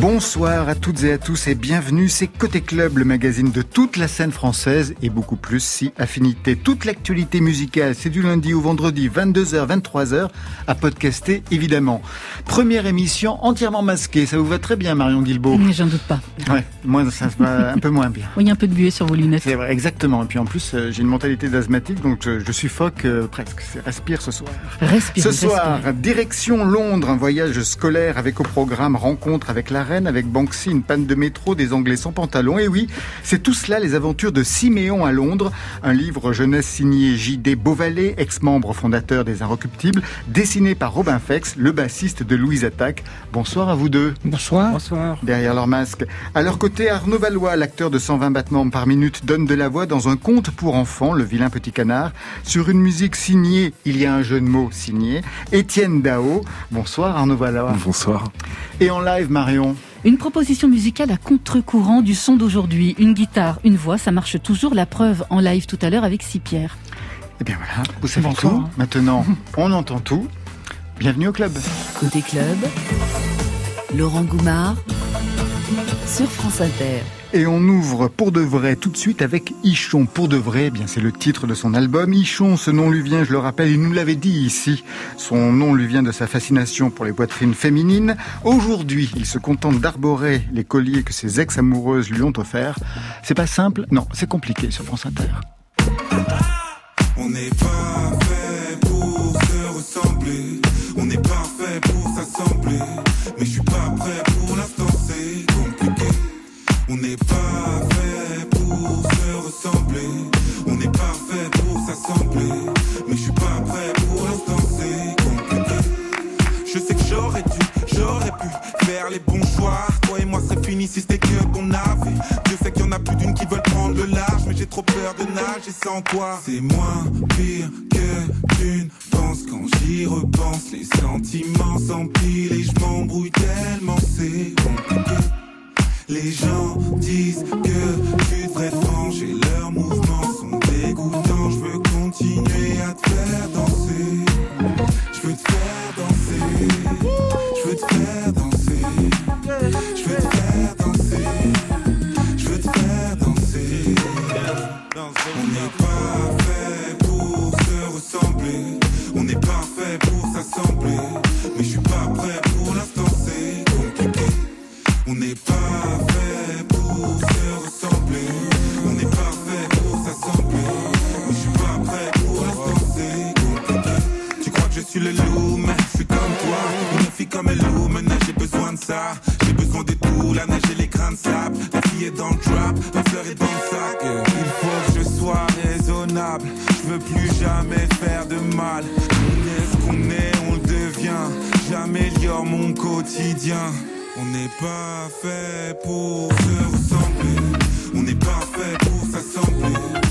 Bonsoir à toutes et à tous et bienvenue. C'est Côté Club, le magazine de toute la scène française et beaucoup plus si affinité. Toute l'actualité musicale, c'est du lundi au vendredi, 22h, 23h, à podcaster évidemment. Première émission entièrement masquée. Ça vous va très bien, Marion Guilbault? Mais j'en doute pas. Ouais, moi ça va un peu moins bien. Oui, il y a un peu de buée sur vos lunettes. C'est vrai, exactement. Et puis en plus, euh, j'ai une mentalité d'asthmatique, donc je, je suffoque euh, presque. Respire ce soir. Respire. Ce respire. soir, direction Londres, un voyage scolaire avec au programme rencontre avec la reine, avec Banksy, une panne de métro, des Anglais sans pantalon. Et oui, c'est tout cela, les aventures de Siméon à Londres, un livre jeunesse signé J.D. Beauvalet, ex-membre fondateur des Inrecuptibles, dessiné par Robin Fex, le bassiste de Louise Attaque. Bonsoir à vous deux. Bonsoir. Bonsoir. Derrière leur masque. À leur côté, Arnaud Valois, l'acteur de 120 battements par minute, donne de la voix dans un conte pour enfants, Le vilain petit canard, sur une musique signée, il y a un jeu de mots signé, Étienne Dao. Bonsoir Arnaud Valois. Bonsoir. Et en live, Marion. Une proposition musicale à contre-courant du son d'aujourd'hui. Une guitare, une voix, ça marche toujours. La preuve en live tout à l'heure avec six pierres. Eh bien voilà, vous savez tout. Maintenant, on entend tout. Bienvenue au club. Côté club, Laurent Goumard sur France Inter. Et on ouvre pour de vrai tout de suite avec Ichon. Pour de vrai, eh bien c'est le titre de son album. Ichon, ce nom lui vient, je le rappelle, il nous l'avait dit ici. Son nom lui vient de sa fascination pour les poitrines féminines. Aujourd'hui, il se contente d'arborer les colliers que ses ex-amoureuses lui ont offerts. C'est pas simple Non, c'est compliqué sur France Inter. Peur de nager sans toi. C'est moins pire que tu ne penses quand j'y repense. Les sentiments s'empilent et je m'embrouille tellement c'est compliqué. Les gens disent que tu devrais te On n'est pas fait pour se ressembler. On n'est pas fait pour s'assembler.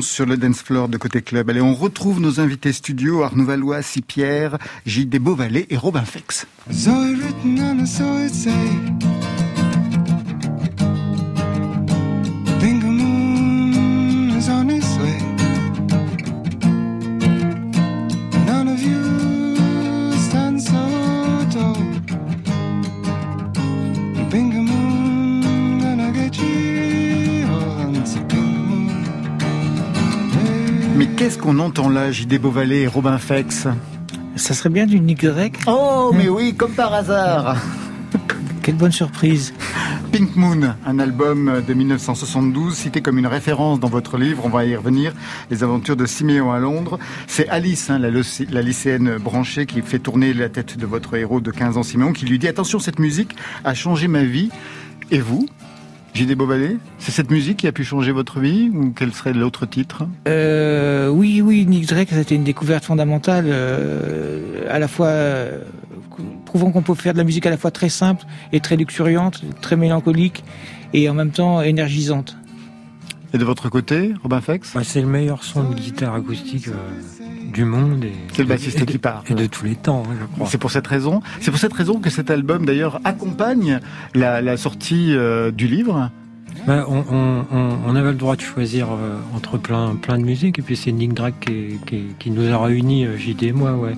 Sur le dance floor de Côté Club. Allez, on retrouve nos invités studio, Arnaud Valois, Sipierre, J.D. Beauvalet et Robin Fex. Qu'on entend là, J.D. Beauvalet et Robin Fex Ça serait bien d'une Y. Oh, mais oui, comme par hasard Quelle bonne surprise. Pink Moon, un album de 1972 cité comme une référence dans votre livre, on va y revenir, Les aventures de Siméon à Londres. C'est Alice, hein, la, la lycéenne branchée, qui fait tourner la tête de votre héros de 15 ans, Siméon, qui lui dit « Attention, cette musique a changé ma vie. Et vous? J.D. Beauvalet, c'est cette musique qui a pu changer votre vie ou quel serait l'autre titre? Euh, oui, oui, Nick Drake, c'était une découverte fondamentale, euh, à la fois euh, prouvant qu'on peut faire de la musique à la fois très simple et très luxuriante, très mélancolique et en même temps énergisante. Et de votre côté, Robin Fex Bah, c'est le meilleur son de guitare acoustique euh, du monde. et- C'est le bassiste et de- qui parle. Et de tous les temps, hein, je crois. C'est pour cette raison. C'est pour cette raison que cet album d'ailleurs accompagne la, la sortie euh, du livre. Bah, on, on- on- on avait le droit de choisir euh, entre plein, plein de musique, et puis c'est Nick Drake qui, qui- qui nous a réunis, euh, JD et moi, ouais.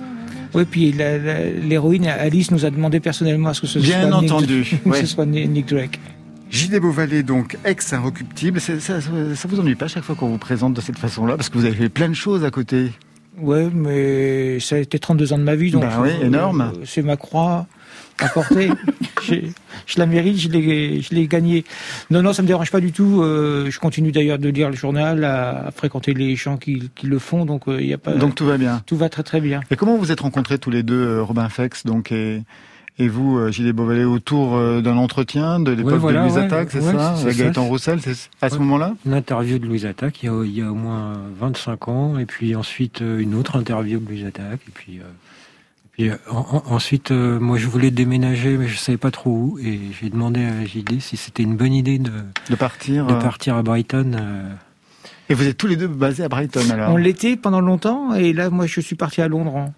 Oui, puis l'héroïne Alice nous a demandé personnellement à ce que ce Bien soit entendu, Nick, ouais. ce soit Nick Drake. J.D. Beauvalet, donc ex-inrecuptible. Ça, ça, ça vous ennuie pas chaque fois qu'on vous présente de cette façon-là Parce que vous avez fait plein de choses à côté. Ouais, mais ça a été 32 ans de ma vie, donc Bah oui, euh, énorme. c'est ma croix à porter. J'ai- je la mérite, je l'ai, je l'ai gagnée. Non, non, ça me dérange pas du tout. euh, je continue d'ailleurs de lire le journal, à, à fréquenter les gens qui, qui le font, donc il y a pas. Donc tout va bien. tout va très très bien. Et comment vous êtes rencontrés tous les deux, euh, Robin Fex donc, et, et vous, euh, J.D. Beauvalet, autour euh, d'un entretien de l'époque Ouais, voilà, de Louise ouais, Attaque, c'est ouais, ça c'est Avec ça. Gaëtan Roussel, c'est à ce Ouais. moment-là? Une interview de Louise Attaque il y, a, il y a au moins 25 ans, et puis ensuite euh, une autre interview de Louise Attaque, et puis, euh, et puis en- en- ensuite, euh, moi je voulais déménager, mais je savais pas trop où, et j'ai demandé à JD si c'était une bonne idée de, De partir. de partir à Brighton. euh, Et vous êtes tous les deux basés à Brighton alors? On l'était pendant longtemps, et là, moi, je suis parti à Londres hein,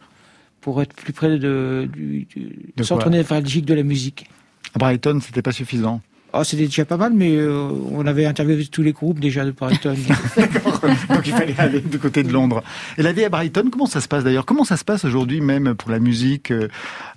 pour être plus près de, du, du De centre névralgique de la musique. À Brighton, c'était pas suffisant. Oh, c'était déjà pas mal, mais euh, on avait interviewé tous les groupes déjà de Brighton. Donc il fallait aller du côté de Londres. Et la vie à Brighton, comment ça se passe d'ailleurs? Comment ça se passe aujourd'hui même pour la musique Euh,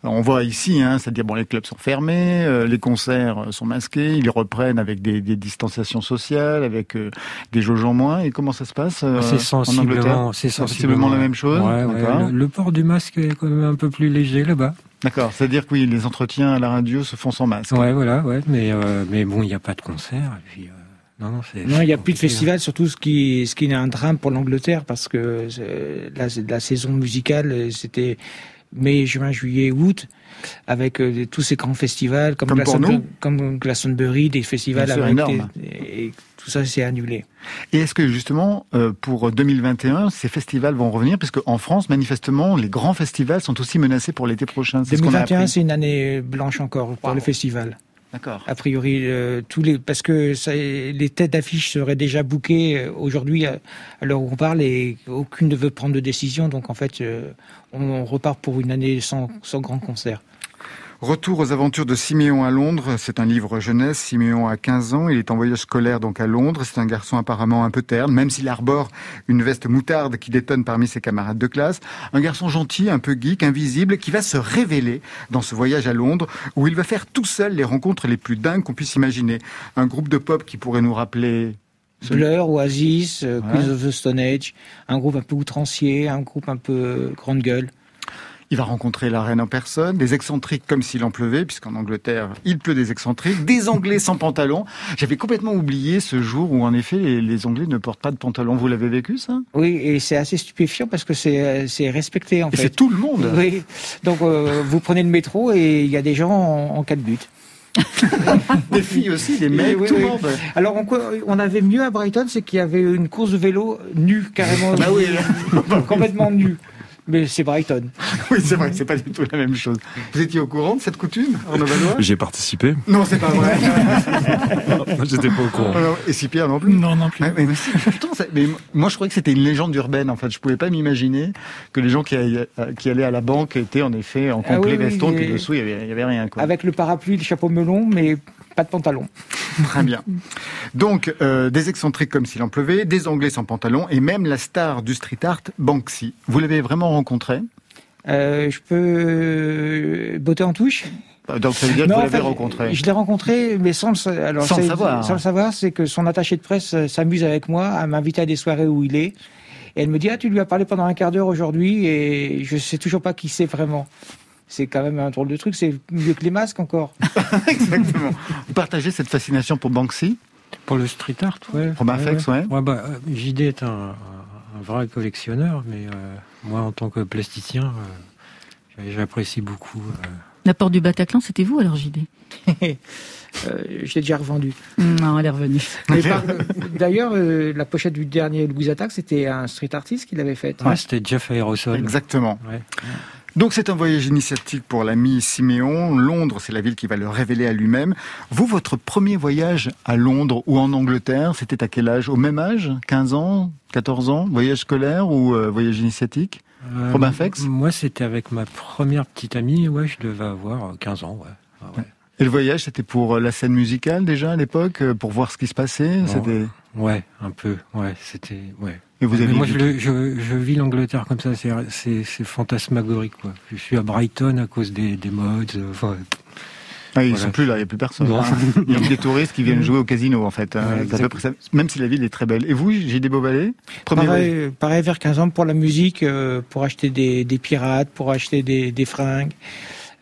On voit ici, hein, c'est-à-dire bon, les clubs sont fermés, euh, les concerts sont masqués, ils reprennent avec des, des distanciations sociales, avec euh, des jauges en moins. Et comment ça se passe euh, c'est en Angleterre? sensiblement, c'est sensiblement la même chose? Ouais, ouais, D'accord. le, le port du masque est quand même un peu plus léger là-bas. D'accord. C'est-à-dire que oui, les entretiens à la radio se font sans masque. Ouais, voilà, ouais, mais euh, mais bon, il n'y a pas de concert. Et puis, euh, non, non, c'est. Non, il n'y a plus de hein. festival, surtout ce qui, ce qui est un drame pour l'Angleterre, parce que euh, la, la saison musicale, euh, c'était mai, juin, juillet, août, avec euh, tous ces grands festivals, comme, Comme pour Glastonbury, nous. comme Glastonbury, des festivals avec énorme. des- et tout ça s'est annulé. Et est-ce que justement, euh, pour 2021, ces festivals vont revenir? Puisque en France, manifestement, les grands festivals sont aussi menacés pour l'été prochain. C'est ce qu'on a 2021, appris. c'est une année blanche encore pour Wow. le festival. D'accord. A priori, euh, tous les parce que ça, les têtes d'affiche seraient déjà bookées euh, aujourd'hui à, à l'heure où on parle et aucune ne veut prendre de décision. Donc en fait, euh, on, on repart pour une année sans, sans grand concert. Retour aux aventures de Siméon à Londres. C'est un livre jeunesse. Siméon a 15 ans. Il est en voyage scolaire donc à Londres. C'est un garçon apparemment un peu terne, même s'il arbore une veste moutarde qui détonne parmi ses camarades de classe. Un garçon gentil, un peu geek, invisible, qui va se révéler dans ce voyage à Londres où il va faire tout seul les rencontres les plus dingues qu'on puisse imaginer. Un groupe de pop qui pourrait nous rappeler Blur, Oasis, euh, Ouais. Queens of the Stone Age, un groupe un peu outrancier, un groupe un peu grande gueule. Il va rencontrer la reine en personne, des excentriques comme s'il en pleuvait, puisqu'en Angleterre, il pleut des excentriques, des Anglais sans pantalon. J'avais complètement oublié ce jour où, en effet, les, les Anglais ne portent pas de pantalon. Vous l'avez vécu, ça? Oui, et c'est assez stupéfiant parce que c'est euh, respecté en Et fait. c'est tout le monde. Oui. Donc euh, vous prenez le métro et il y a des gens en, en cas de but. Des filles aussi, des mecs, Oui, tout le oui. monde. Alors on, on avait mieux à Brighton, c'est qu'il y avait une course de vélo nue carrément, Bah oui. complètement nue. Mais c'est Brighton. Oui, c'est vrai, c'est pas du tout la même chose. Vous étiez au courant de cette coutume en Valois? J'ai participé. Non, c'est pas vrai. J'étais pas au courant. Alors, Et si Pierre non plus? Non, non plus. Ouais, mais, mais si, pourtant, ça- mais moi, je croyais que c'était une légende urbaine. En fait, je pouvais pas m'imaginer que les gens qui, allaient- qui allaient à la banque étaient en effet en Ah complet oui, veston, mais- puis dessous, il y avait, il y avait rien. Quoi. Avec le parapluie, le chapeau melon, mais pas de pantalon. Très bien. Donc, euh, des excentriques comme s'il en pleuvait, des Anglais sans pantalon, et même la star du street art, Banksy. Vous l'avez vraiment rencontré Euh, je peux botter en touche? Donc, ça veut dire que vous l'avez rencontré. Je l'ai rencontré, mais sans le, alors, Sans le savoir. Sans le savoir, c'est que son attaché de presse euh, s'amuse avec moi à m'inviter à des soirées où il est. Et elle me dit, ah, tu lui as parlé pendant un quart d'heure aujourd'hui et je sais toujours pas qui c'est vraiment. C'est quand même un drôle de truc, c'est mieux que les masques encore. Exactement. Vous partagez cette fascination pour Banksy? Pour le street art, ouais. Pour Mafex, ouais. Ouais, bah, euh, JD est un, vrai collectionneur, mais euh, moi, en tant que plasticien, euh, j'apprécie beaucoup euh, La porte du Bataclan, c'était vous alors, JD Euh, je l'ai déjà revendu. Non, elle est revenue. D'ailleurs, euh, la pochette du dernier Louis Attack, c'était un street artist qui l'avait faite. Ouais, c'était Jeff Aerosol. Exactement. Ouais. Donc c'est un voyage initiatique pour l'ami Siméon. Londres, c'est la ville qui va le révéler à lui-même. Vous, votre premier voyage à Londres ou en Angleterre, c'était à quel âge? Au même âge? 15 ans? 14 ans? Voyage scolaire ou euh, voyage initiatique? Euh, Robin Fex Moi, c'était avec ma première petite amie. Ouais, je devais avoir euh, 15 ans. Ouais. Ah ouais. Et le voyage, c'était pour euh, la scène musicale déjà à l'époque, euh, pour voir ce qui se passait? C'était. Ouais, un peu. Ouais, c'était. Ouais. Et vous Mais avez moi, vu je, le- je, je vis l'Angleterre comme ça. C'est, fantasmagorique. Quoi. Je suis à Brighton à cause des, des mods. euh, Enfin, Ah, ils Voilà. sont plus là, il n'y a plus personne. Hein. Il y a que des touristes qui viennent jouer au casino en fait. hein. Ouais, C'est à peu près ça. Même si la ville est très belle. Et vous, j'ai des beaux. Pareil, pareil, vers 15 ans pour la musique, euh, pour acheter des, des pirates, pour acheter des, des fringues.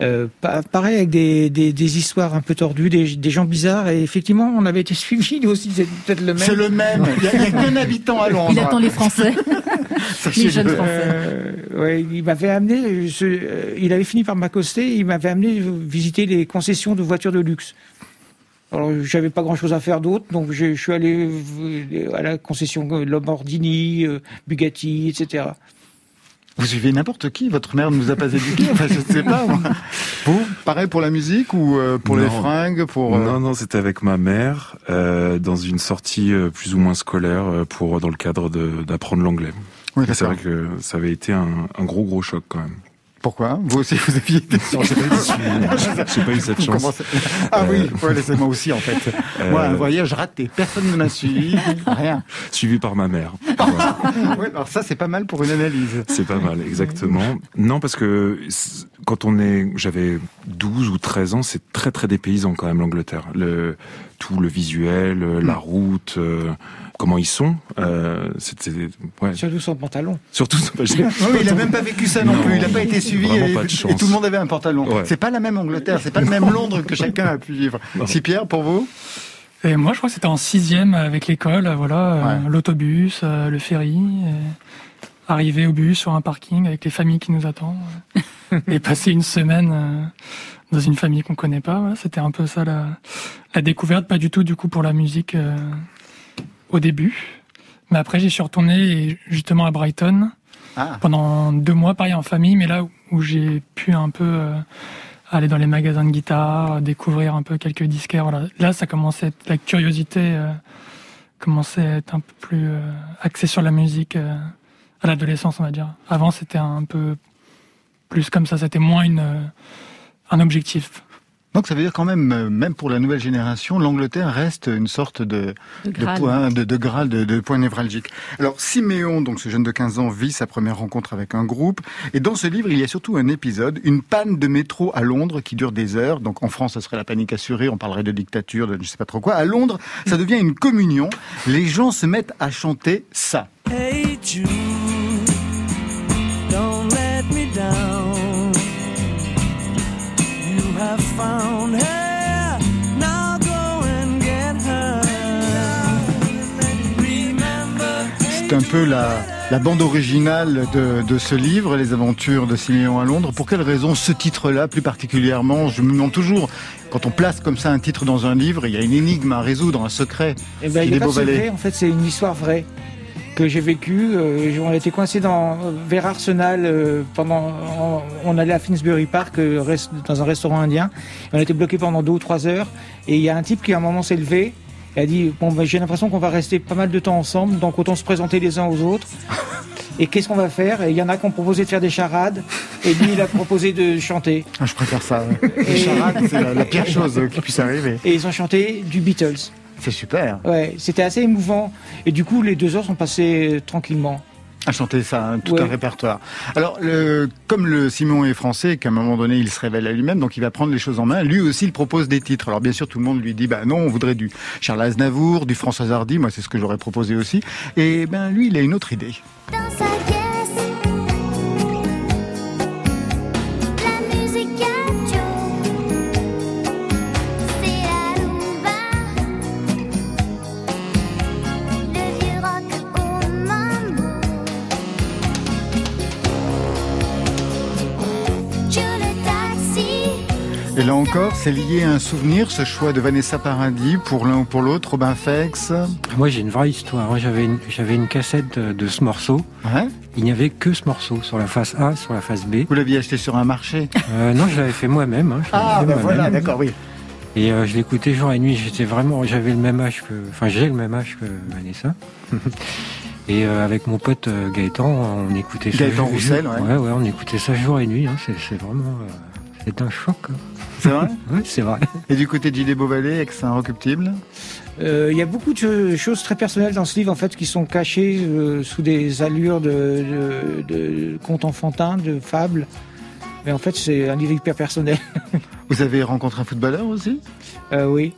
Euh, pa- pareil avec des, des, des histoires un peu tordues, des, des gens bizarres. Et effectivement, on avait été suivis nous aussi, c'est peut-être le même. C'est le même. Il n'y a, a qu'un habitant à Londres. Il attend les Français. Les jeunes Français. Euh, ouais, il m'avait amené, euh, il avait fini par m'accoster, il m'avait amené visiter les concessions de voitures de luxe. Alors, j'avais pas grand chose à faire d'autre, donc je, je suis allé à la concession Lamborghini, Bugatti, etc. Vous suivez n'importe qui, votre mère ne nous a pas éduqués, enfin je ne sais pas. moi. Vous, pareil pour la musique ou euh, pour les fringues pour, euh, Non, non, c'était avec ma mère euh, dans une sortie euh, plus ou moins scolaire euh, pour dans le cadre de- d'apprendre l'anglais. Oui, C'est vrai que ça avait été un, un gros gros choc quand même. Pourquoi? Vous aussi, vous aviez été Non, j'ai pas pas eu cette chance. commencez- Ah oui, ouais, laissez-moi aussi en fait. Moi, un Euh, voyage raté, personne ne m'a suivi, rien. Suivi par ma mère. Ouais, alors ça, c'est pas mal pour une analyse. C'est pas mal, exactement. Non, parce que quand on est, j'avais 12 ou 13 ans, c'est très très dépaysant quand même l'Angleterre. Le tout le visuel, euh, la route, euh, comment ils sont. Euh, C'était ouais. Surtout son pantalon. Surtout, j'ai- Non, mais il a même pas vécu ça non, Non, plus. Il n'a pas été suivi et, pas de et tout le monde avait un pantalon. Ouais. C'est pas la même Angleterre, c'est pas le même Londres que chacun a pu vivre. Si Pierre, pour vous? Et moi, je crois que c'était en sixième avec l'école, voilà, euh, Ouais. l'autobus, euh, le ferry, arriver au bus sur un parking avec les familles qui nous attendent, et passer une semaine euh, dans une famille qu'on connaît pas. Voilà, c'était un peu ça la, la découverte, pas du tout du coup pour la musique euh, au début, mais après j'y suis retourné et justement à Brighton Ah, pendant deux mois, pareil en famille, mais là où- où j'ai pu un peu euh, aller dans les magasins de guitare, découvrir un peu quelques disquaires. Voilà. Là, ça commençait la curiosité euh, commençait à être un peu plus euh, axée sur la musique euh, à l'adolescence, on va dire. Avant, c'était un peu plus comme ça, c'était moins une, un objectif. Donc ça veut dire quand même, euh, même pour la nouvelle génération, l'Angleterre reste une sorte de, De de point, de, de Graal, de, de point névralgique. Alors Siméon, donc ce jeune de 15 ans, vit sa première rencontre avec un groupe. Et dans ce livre, il y a surtout un épisode, une panne de métro à Londres qui dure des heures. Donc en France, ce serait la panique assurée, on parlerait de dictature, de je sais pas trop quoi. À Londres, ça devient une communion. Les gens se mettent à chanter ça. Hey Jude, C'est un peu la, la bande originale de, de ce livre, Les aventures de Siméon à Londres. Pour quelle raison ce titre-là, plus particulièrement? Je me demande toujours, quand on place comme ça un titre dans un livre, il y a une énigme à résoudre, un secret. Eh ben, Il il est est pas beau secret, en fait, c'est une histoire vraie que j'ai vécue. Euh, on était coincé dans vers Arsenal euh, pendant. On, on allait à Finsbury Park euh, rest- dans un restaurant indien. On a été bloqué pendant deux ou trois heures. Et il y a un type qui à un moment s'est levé. A dit bon ben, j'ai l'impression qu'on va rester pas mal de temps ensemble, donc autant se présenter les uns aux autres. Et qu'est-ce qu'on va faire? Et il y en a qui ont proposé de faire des charades, et lui il a proposé de chanter. Ah, je préfère ça. Les charades, c'est la, la pire chose qui puisse arriver. Et ils ont chanté du Beatles. C'est super. Ouais, c'était assez émouvant. Et du coup, les deux heures sont passées euh, tranquillement. À chanter ça, hein, tout Ouais. un répertoire. Alors, le, comme le Simon est français, qu'à un moment donné, il se révèle à lui-même, donc il va prendre les choses en main. Lui aussi, il propose des titres. Alors, bien sûr, tout le monde lui dit, bah non, on voudrait du Charles Aznavour, du François Hardy. Moi, c'est ce que j'aurais proposé aussi. Et ben, lui, il a une autre idée. Dans sa Et là encore, c'est lié à un souvenir, ce choix de Vanessa Paradis pour l'un ou pour l'autre, Robin Fex. Moi, j'ai une vraie histoire. Moi, J'avais une, j'avais une cassette de, de ce morceau. Ouais. Il n'y avait que ce morceau sur la face A, sur la face B. Vous l'aviez acheté sur un marché Euh, non, je l'avais fait moi-même. hein. Ah, fait ben voilà, d'accord, oui. Et euh, je l'écoutais jour et nuit. J'étais vraiment, j'avais le même âge que, enfin, j'ai le même âge que Vanessa. et euh, avec mon pote Gaëtan, on écoutait ça. Gaëtan jour- Roussel, ouais. ouais, ouais, on écoutait ça jour et nuit. hein. C'est, c'est vraiment, euh, c'est un choc. hein. C'est vrai Ouais, c'est vrai. Et du côté de Gilles Beauvalet, ex inrecuptible Euh, Il y a beaucoup de cho- choses très personnelles dans ce livre en fait qui sont cachées euh, sous des allures de, de, de contes enfantins, de fables. Mais en fait, c'est un livre hyper personnel. Vous avez rencontré un footballeur aussi? Euh, oui.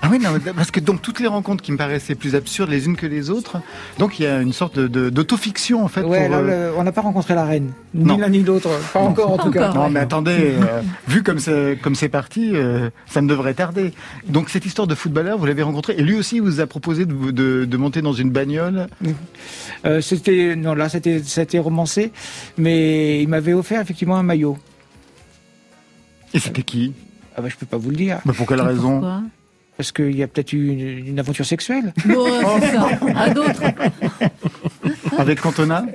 Ah oui, non, parce que donc toutes les rencontres qui me paraissaient plus absurdes les unes que les autres, donc il y a une sorte de- de- d'autofiction en fait. Ouais, pour, alors, euh, le- on n'a pas rencontré la reine, ni l'un ni l'autre, pas encore en tout cas. Non, mais attendez, euh, vu comme c'est comme c'est parti, euh, ça ne devrait tarder. Donc cette histoire de footballeur, vous l'avez rencontré et lui aussi vous a proposé de, vous- de, de monter dans une bagnole. Euh, c'était non là c'était c'était romancé, mais il m'avait offert effectivement un maillot. Et c'était qui? Ah bah je peux pas vous le dire Mais pour quelle raison? Pourquoi? Parce qu'il y a peut-être eu une, une aventure sexuelle Bon, c'est ça. À d'autres. Avec Cantona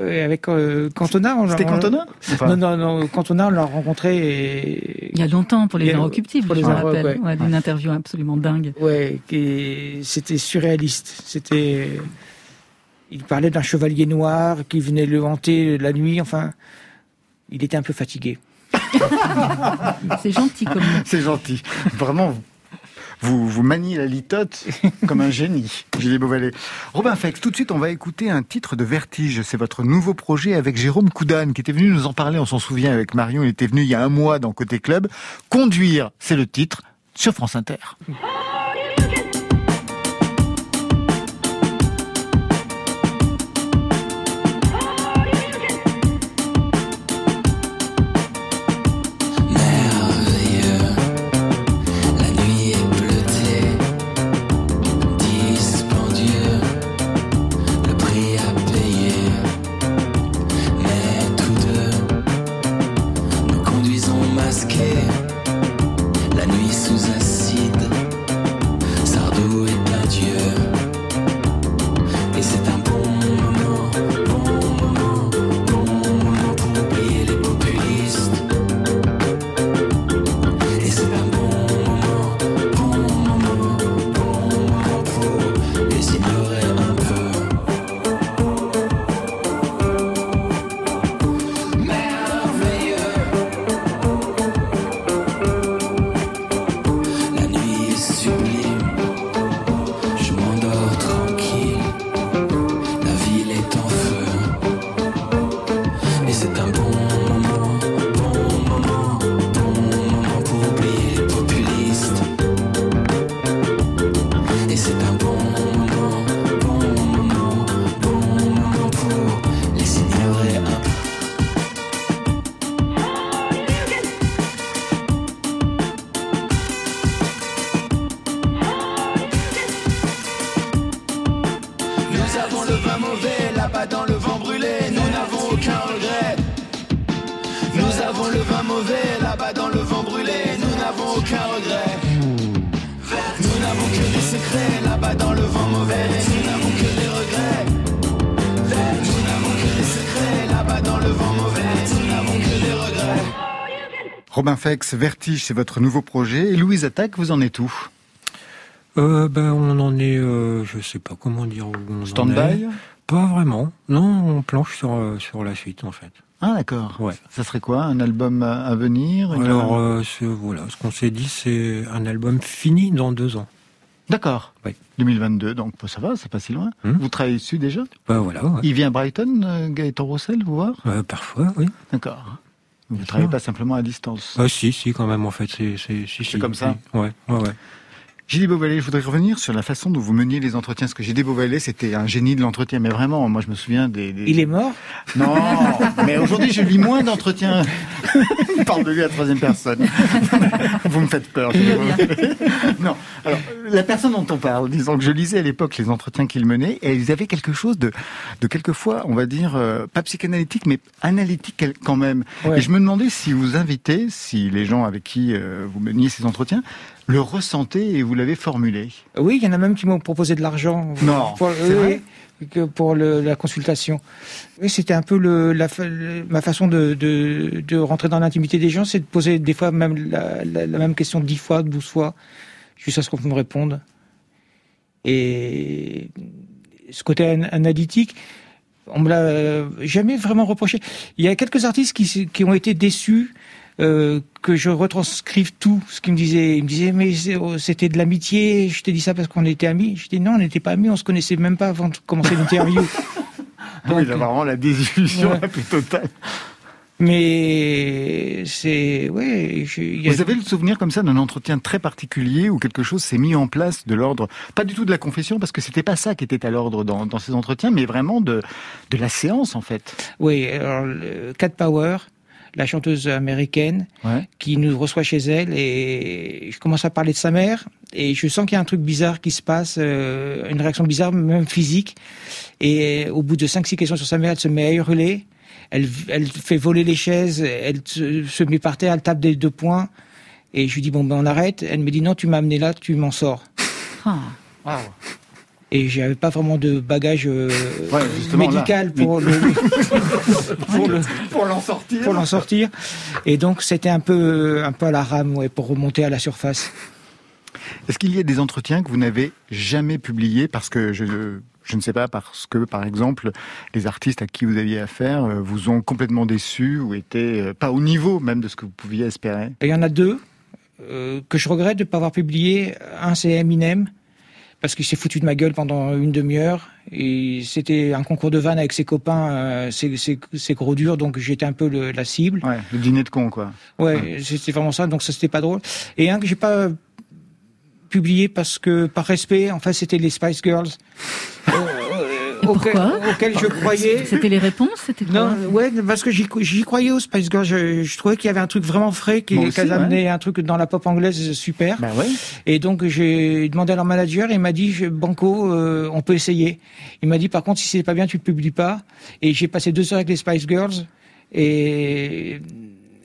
Euh, avec euh, Cantona. on l'a- C'était on- Cantona Enfin, Non non non Cantona on l'a rencontré et Il y a longtemps pour les inrecuptibles, je me rappelle. ouais. Ouais, d'une interview absolument dingue. ouais et c'était surréaliste. C'était il parlait d'un chevalier noir qui venait le hanter la nuit. Enfin, il était un peu fatigué. C'est gentil comme. C'est gentil. Vraiment, vous, vous maniez la litote comme un génie, Gilles Beauvalet. Robin Fex, tout de suite, on va écouter un titre de Vertige. C'est votre nouveau projet avec Jérôme Coudane, qui était venu nous en parler, on s'en souvient, avec Marion. Il était venu il y a un mois dans Côté Club. Conduire, c'est le titre, sur France Inter. Avons le vin mauvais là-bas dans le vent brûlé, nous n'avons aucun regret. Nous n'avons que des secrets là-bas dans le vent mauvais, nous n'avons que des regrets. Nous n'avons que des secrets là-bas dans le vent mauvais, nous n'avons que des regrets. Robin Fex, Vertige, c'est votre nouveau projet. Et Louise Attaque, vous en êtes où? Euh, ben, on en est, euh, je sais pas comment dire Stand-by. Pas vraiment. Non, on planche sur, euh, sur la suite, en fait. Ah d'accord. Ouais. Ça serait quoi Un album à venir Une- Alors, euh, ce- voilà, ce qu'on s'est dit, c'est un album fini dans deux ans. D'accord. Oui. 2022, donc bah, ça va, c'est pas si loin. Hmm. Vous travaillez dessus déjà Ben voilà, ouais. Il vient à Brighton, euh, Gaëtan Roussel, vous voir Euh, parfois, oui. D'accord. Vous ne travaillez pas simplement à distance. Ah si, si, quand même, en fait, c'est c'est si, si, comme ça oui. Ouais, ouais, ouais. Gilles Beauvalet, je voudrais revenir sur la façon dont vous meniez les entretiens. Parce que Gilles Beauvalet, c'était un génie de l'entretien. Mais vraiment, moi, je me souviens des... des- Il est mort? Non, mais aujourd'hui, je lis moins d'entretiens. Parle de lui à la troisième personne. Vous me faites peur. Gilles Beauvalet. Non, alors, la personne dont on parle, disons que je lisais à l'époque les entretiens qu'il menait, et ils avaient quelque chose de, de quelquefois, on va dire, euh, pas psychanalytique, mais analytique quand même. Ouais. Et je me demandais si vous invitez, si les gens avec qui euh, vous meniez ces entretiens, le ressentaient et vous l'avez formulé. Oui, il y en a même qui m'ont proposé de l'argent. Non, pour, c'est vrai que pour le- la consultation. Oui, c'était un peu le, la, fa- le- ma façon de, de, de rentrer dans l'intimité des gens, c'est de poser des fois même la, la- la même question dix fois, douze fois, jusqu'à ce qu'on me réponde. Et ce côté an- analytique, on me l'a jamais vraiment reproché. Il y a quelques artistes qui ont été déçus euh, que je retranscrive tout ce qu'ils me disaient. Ils me disaient mais oh, c'était de l'amitié. Je t'ai dit ça parce qu'on était amis. Je dis non, on n'était pas amis. On se connaissait même pas avant de commencer l'interview. Oui, là, vraiment la désillusion Ouais. la plus totale. Mais c'est ouais. je- il a- Vous avez le souvenir comme ça d'un entretien très particulier où quelque chose s'est mis en place de l'ordre, pas du tout de la confession, parce que c'était pas ça qui était à l'ordre dans, dans ces entretiens, mais vraiment de, de la séance en fait. Oui, alors le- Cat Power, la chanteuse américaine, Ouais. qui nous reçoit chez elle, et je commence à parler de sa mère, et je sens qu'il y a un truc bizarre qui se passe, euh, une réaction bizarre, même physique. Et au bout de 5-6 questions sur sa mère, elle se met à hurler, elle, elle fait voler les chaises, elle se, met par terre, elle tape des deux points, et je lui dis bon ben on arrête. Elle me dit non, tu m'as amené là, tu m'en sors. Ah. Et j'avais pas vraiment de bagage euh, Ouais, justement, là. médical pour le, pour le Pour l'en sortir. pour l'en sortir. Et donc c'était un peu un peu à la rame ouais, pour remonter à la surface. Est-ce qu'il y a des entretiens que vous n'avez jamais publiés parce que je, je ne sais pas, parce que par exemple, les artistes à qui vous aviez affaire euh, vous ont complètement déçu ou étaient euh, pas au niveau même de ce que vous pouviez espérer? Et il y en a deux euh, que je regrette de ne pas avoir publié. Un c'est Eminem parce qu'il s'est foutu de ma gueule pendant une demi-heure et c'était un concours de vannes avec ses copains, euh, c'est c'est- c'est gros dur donc j'étais un peu le- la cible. Ouais, le dîner de con quoi. Ouais, c'était vraiment ça, donc ça c'était pas drôle. Et un que j'ai pas publié parce que par respect, en fait, c'était les Spice Girls. Auquel- pourquoi auquel je croyais. C'était les réponses C'était quoi Non, ouais, parce que j'y croyais aux Spice Girls. Je, je trouvais qu'il y avait un truc vraiment frais, qui- qu'elles ouais. amenaient un truc dans la pop anglaise super. Bah ouais. Et donc j'ai demandé à leur manager et il m'a dit Banco, euh, on peut essayer. Il m'a dit par contre si c'est pas bien tu le publies pas. Et j'ai passé deux heures avec les Spice Girls Et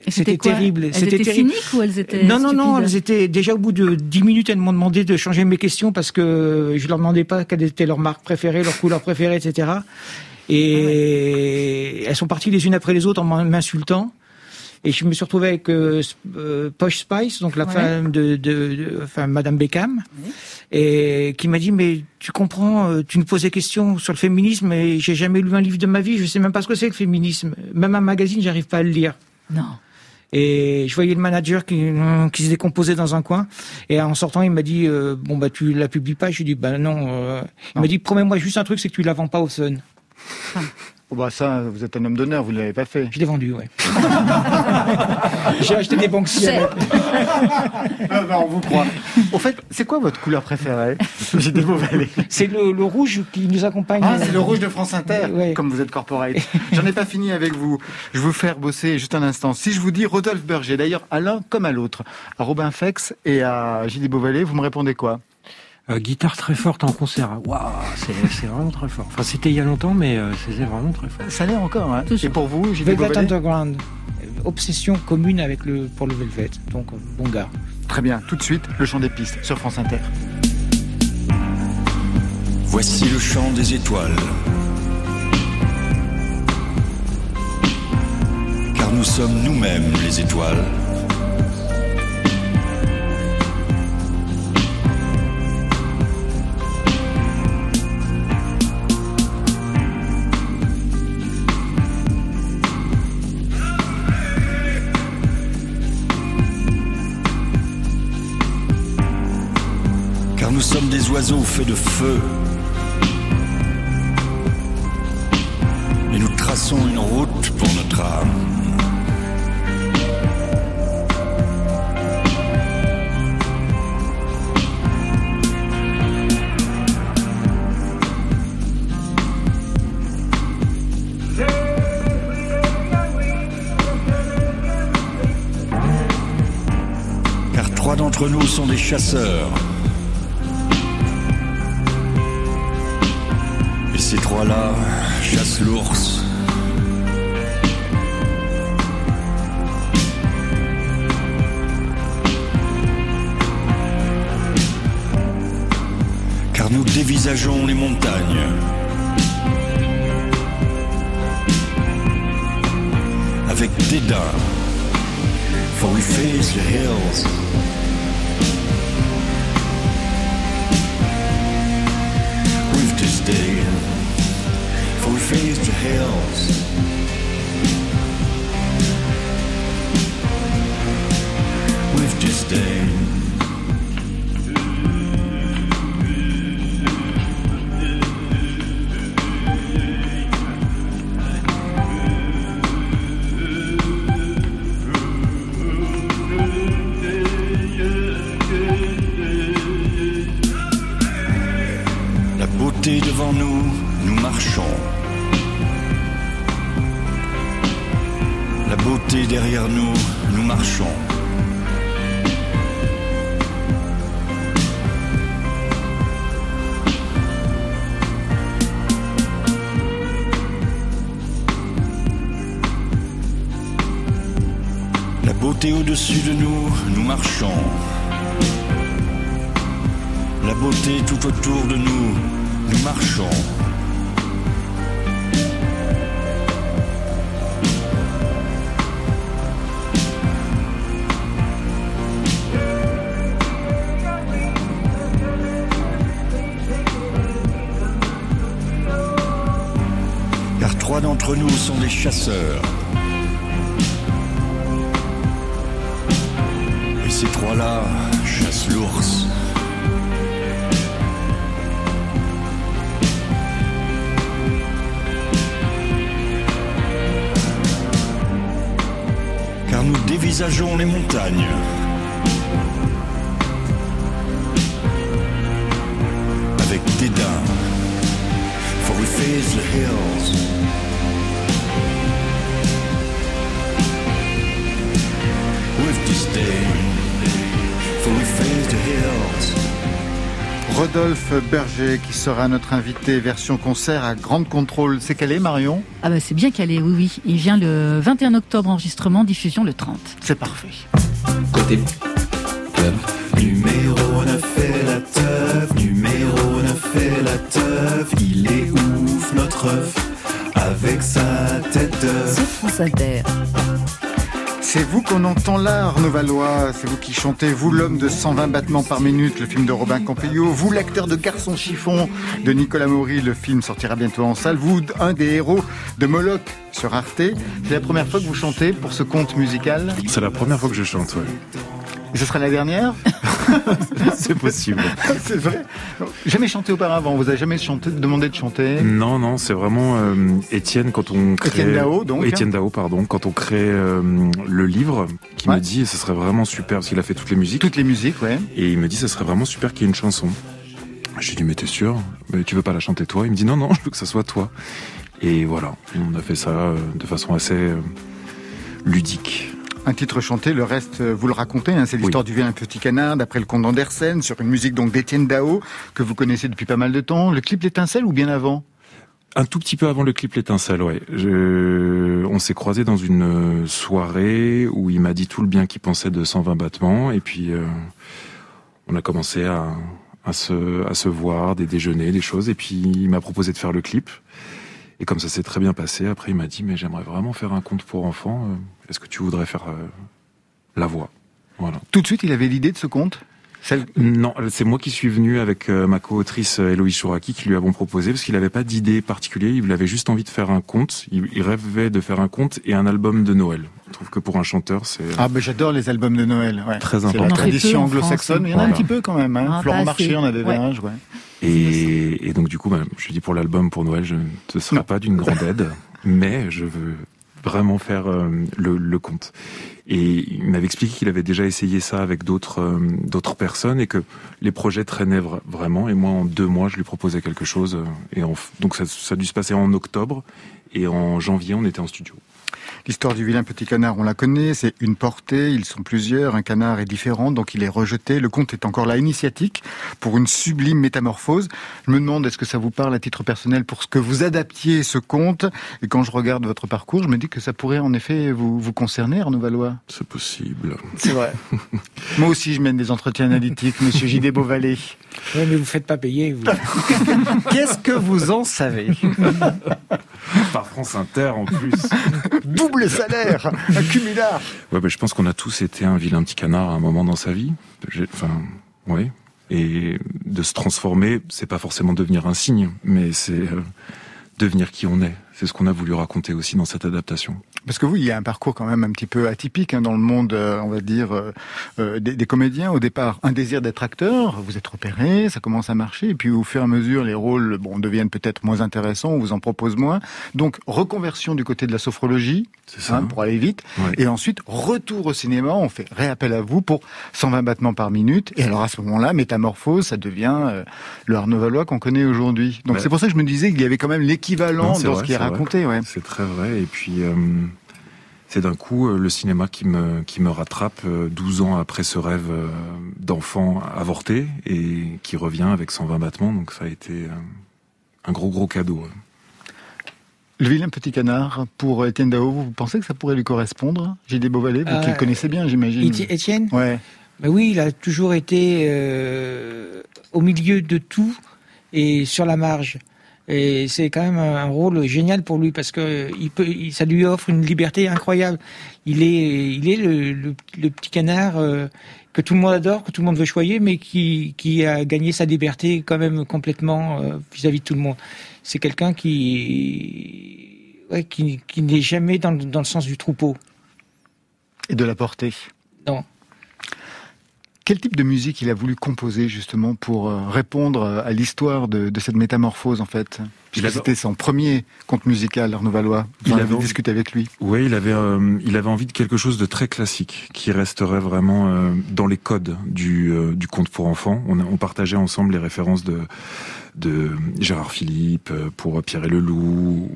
c'était terrible. Elles C'était étaient terrible. cyniques ou elles étaient Non, non, non, elles étaient déjà au bout de 10 minutes, elles m'ont demandé de changer mes questions parce que je leur demandais pas quelle était leur marque préférée, leur couleur préférée, etc. Et elles sont parties les unes après les autres en m'in- m'insultant. Et je me suis retrouvé avec euh, euh, Posh Spice, donc la Ouais. femme de, de, de- enfin Madame Beckham, et qui m'a dit mais tu comprends, euh, tu nous poses des questions sur le féminisme et j'ai jamais lu un livre de ma vie, je sais même pas ce que c'est le féminisme, même un magazine j'arrive pas à le lire. Non. Et je voyais le manager qui, qui se décomposait dans un coin. Et en sortant, il m'a dit euh, bon bah tu la publies pas. Je lui ai dit bah non. euh. Il m'a dit promets-moi juste un truc, c'est que tu la vends pas au Sun. Oh bah ça, vous êtes un homme d'honneur, vous ne l'avez pas fait. Je l'ai vendu, ouais. J'ai acheté des avec. non, non, on vous croit. Au fait, c'est quoi votre couleur préférée? J'ai des. C'est le, le rouge qui nous accompagne. Ah, c'est le rouge de France Inter, Ouais. comme vous êtes corporate. J'en ai pas fini avec vous. Je vais vous faire bosser juste un instant. Si je vous dis Rodolphe Berger, d'ailleurs à l'un comme à l'autre, à Robin Fex et à Gilles Beauvalet, vous me répondez quoi? Euh, guitare très forte en concert. Waouh, c'est vraiment très fort. Enfin, c'était il y a longtemps, mais euh, c'était vraiment très fort. Ça l'est encore, hein. Et pour vous, Gilles Velvet Underground. Obsession commune avec le pour le Velvet. Donc euh, bon gars. Très bien, tout de suite, le chant des pistes sur France Inter. Voici le chant des étoiles. Car nous sommes nous-mêmes les étoiles. nous sommes des oiseaux faits de feu. Et nous traçons une route pour notre âme. Car trois d'entre nous sont des chasseurs. Trois-là chassent l'ours. Car nous dévisageons les montagnes. Avec dédain. For we face the hills. For we face the hills. With disdain. Autour de nous, nous marchons. Car trois d'entre nous sont des chasseurs. Dévisageons les montagnes. Avec dédain, for we face the hills. With disdain, for we face the hills. Rodolphe Berger qui sera notre invité version concert à Grande Contrôle. C'est calé Marion? Ah bah c'est bien calé, oui, oui. Il vient le 21 octobre, enregistrement, diffusion le 30. C'est parfait. Côté club. Numéro 9 est la teuf, numéro 9 est la teuf, il est ouf notre œuf, avec sa tête d'œuf. C'est vous qu'on entend là, Arnaud. C'est vous qui chantez, vous l'homme de 120 battements par minute, le film de Robin Campillo. Vous l'acteur de Garçon chiffon de Nicolas Maury, le film sortira bientôt en salle. Vous, un des héros de Moloch sur Arte. C'est la première fois que vous chantez pour ce conte musical? C'est la première fois que je chante, ouais. Ce sera la dernière C'est possible. C'est vrai Jamais chanté auparavant, on vous a jamais chanté, demandé de chanter Non, non, c'est vraiment euh, Étienne quand on crée. Étienne Dao, donc. Étienne Dao, pardon, quand on crée euh, le livre, qui Ouais. me dit, ce serait vraiment super, parce qu'il a fait toutes les musiques. Toutes les musiques, ouais. Et il me dit, ce serait vraiment super qu'il y ait une chanson. Je lui dis, mais t'es sûr? Mais tu veux pas la chanter toi? Il me dit, non, non, je veux que ça soit toi. Et voilà, on a fait ça euh, de façon assez ludique. Un titre chanté, le reste, euh, vous le racontez, hein, c'est l'histoire du vilain petit canard, d'après le conte d'Andersen, sur une musique donc d'Étienne Dao, que vous connaissez depuis pas mal de temps. Le clip L'étincelle ou bien avant? Un tout petit peu avant le clip L'étincelle, ouais. Je... On s'est croisés dans une euh, soirée où il m'a dit tout le bien qu'il pensait de 120 battements, et puis euh, on a commencé à, à, se, à se voir, des déjeuners, des choses, et puis il m'a proposé de faire le clip. Et comme ça s'est très bien passé, après il m'a dit mais j'aimerais vraiment faire un conte pour enfants. euh, Est-ce que tu voudrais faire euh, la voix? Voilà. Tout de suite, il avait l'idée de ce conte? Celle- Non, c'est moi qui suis venu avec euh, ma co-autrice euh, Héloïse Chouraki qui lui avons proposé parce qu'il n'avait pas d'idée particulière, il avait juste envie de faire un conte, il, rêvait de faire un conte et un album de Noël. Je trouve que pour un chanteur, c'est Ah, ben j'adore les albums de Noël. Ouais. Très C'est la important. Fait tradition anglo-saxonne. Il y en a un voilà. petit peu quand même. Hein. Ah, Florent Marché en avait Ouais. un, je vois. et, et donc du coup, bah, je lui dis pour l'album pour Noël, je ne te serai Non. pas d'une grande aide, mais je veux vraiment faire euh, le, le conte. Et il m'avait expliqué qu'il avait déjà essayé ça avec d'autres euh, d'autres personnes et que les projets traînaient vra- vraiment. Et moi, en deux mois, je lui proposais quelque chose. euh, et donc ça, ça a dû se passer en octobre et en janvier, on était en studio. L'histoire du vilain petit canard, on la connaît, c'est une portée, ils sont plusieurs, un canard est différent, donc il est rejeté. Le conte est encore là, initiatique, pour une sublime métamorphose. Je me demande, est-ce que ça vous parle à titre personnel pour ce que vous adaptiez ce conte? Et quand je regarde votre parcours, je me dis que ça pourrait en effet vous, vous concerner, Arnaud Valois. C'est possible. C'est vrai. Moi aussi, je mène des entretiens analytiques, monsieur J.D. Beauvalet. Oui, mais vous faites pas payer. Vous. Qu'est-ce que vous en savez? Par France Inter en plus. Double salaire, un cumulard. Ouais, bah, je pense qu'on a tous été un vilain petit canard à un moment dans sa vie. Enfin, oui. Et de se transformer, c'est pas forcément devenir un signe, mais c'est euh, devenir qui on est. C'est ce qu'on a voulu raconter aussi dans cette adaptation. Parce que vous, il y a un parcours quand même un petit peu atypique hein, dans le monde, euh, on va dire, euh, euh, des, des comédiens. Au départ, un désir d'être acteur, vous êtes repéré, ça commence à marcher, et puis au fur et à mesure, les rôles bon, deviennent peut-être moins intéressants, on vous en propose moins. Donc, reconversion du côté de la sophrologie, ça. hein, pour aller vite, Ouais. et ensuite, retour au cinéma, on fait réappel à vous pour 120 battements par minute, et alors à ce moment-là, métamorphose, ça devient euh, le Arnaud Valois qu'on connaît aujourd'hui. Donc Ouais. c'est pour ça que je me disais qu'il y avait quand même l'équivalent c'est ce qui est c'est vrai. raconté. Ouais. C'est très vrai. Et puis, euh, c'est d'un coup euh, le cinéma qui me, qui me rattrape euh, 12 ans après ce rêve euh, d'enfant avorté et qui revient avec 120 battements. Donc ça a été euh, un gros, gros cadeau. Le vilain petit canard, pour Étienne Dao, vous pensez que ça pourrait lui correspondre? J.D. Beauvalet, vous qui Euh, le connaissez bien, j'imagine. Éti- Étienne? Ouais. Ben oui, il a toujours été euh, au milieu de tout et sur la marge. Et c'est quand même un rôle génial pour lui parce que il peut, ça lui offre une liberté incroyable. Il est, il est le, le- le petit canard euh, que tout le monde adore, que tout le monde veut choyer, mais qui, qui a gagné sa liberté quand même complètement euh, vis-à-vis de tout le monde. C'est quelqu'un qui, ouais, qui, qui n'est jamais dans, le- dans le sens du troupeau. Et de la portée. Non. Quel type de musique il a voulu composer justement pour euh, répondre euh, à l'histoire de, de cette métamorphose en fait? Puisque c'était son premier conte musical, Arnaud Valois. Vous Il avait discuté avec lui. Oui, il avait, euh, il avait envie de quelque chose de très classique, qui resterait vraiment euh, dans les codes du, euh, du conte pour enfants. On, a- on partageait ensemble les références de, de Gérard Philippe pour Pierre et le Loup